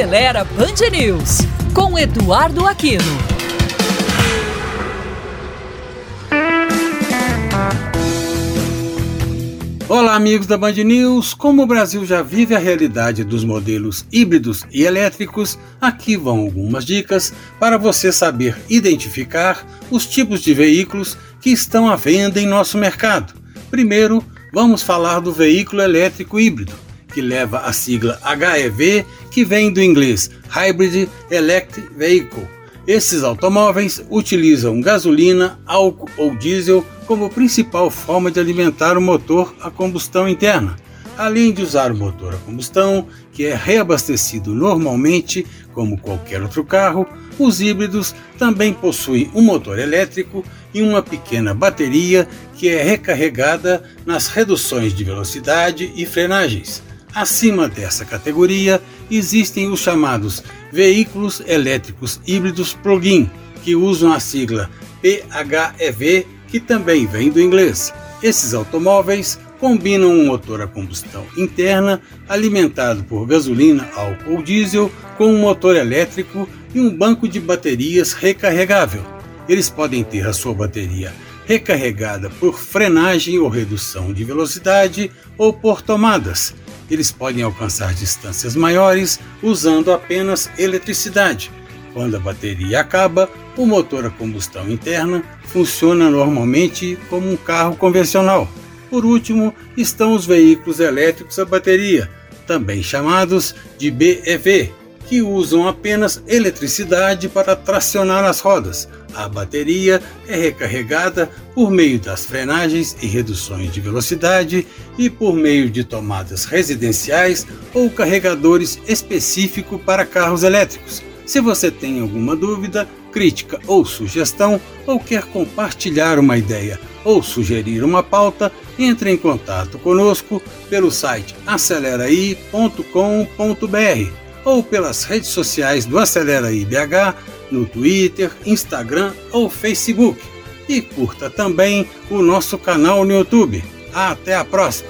Acelera Band News, com Eduardo Aquino. Olá, amigos da Band News. Como o Brasil já vive a realidade dos modelos híbridos e elétricos, aqui vão algumas dicas para você saber identificar os tipos de veículos que estão à venda em nosso mercado. Primeiro, vamos falar do veículo elétrico híbrido que leva a sigla HEV, que vem do inglês Hybrid Electric Vehicle. Esses automóveis utilizam gasolina, álcool ou diesel como principal forma de alimentar o motor a combustão interna, além de usar o motor a combustão, que é reabastecido normalmente como qualquer outro carro. Os híbridos também possuem um motor elétrico e uma pequena bateria que é recarregada nas reduções de velocidade e frenagens. Acima dessa categoria existem os chamados veículos elétricos híbridos plug-in, que usam a sigla PHEV, que também vem do inglês. Esses automóveis combinam um motor a combustão interna alimentado por gasolina, álcool ou diesel com um motor elétrico e um banco de baterias recarregável. Eles podem ter a sua bateria recarregada por frenagem ou redução de velocidade ou por tomadas eles podem alcançar distâncias maiores usando apenas eletricidade. Quando a bateria acaba, o motor a combustão interna funciona normalmente como um carro convencional. Por último, estão os veículos elétricos a bateria, também chamados de BEV, que usam apenas eletricidade para tracionar as rodas. A bateria é recarregada por meio das frenagens e reduções de velocidade e por meio de tomadas residenciais ou carregadores específicos para carros elétricos. Se você tem alguma dúvida, crítica ou sugestão, ou quer compartilhar uma ideia ou sugerir uma pauta, entre em contato conosco pelo site aceleraí.com.br ou pelas redes sociais do Acelera IBH no Twitter, Instagram ou Facebook. E curta também o nosso canal no YouTube. Até a próxima!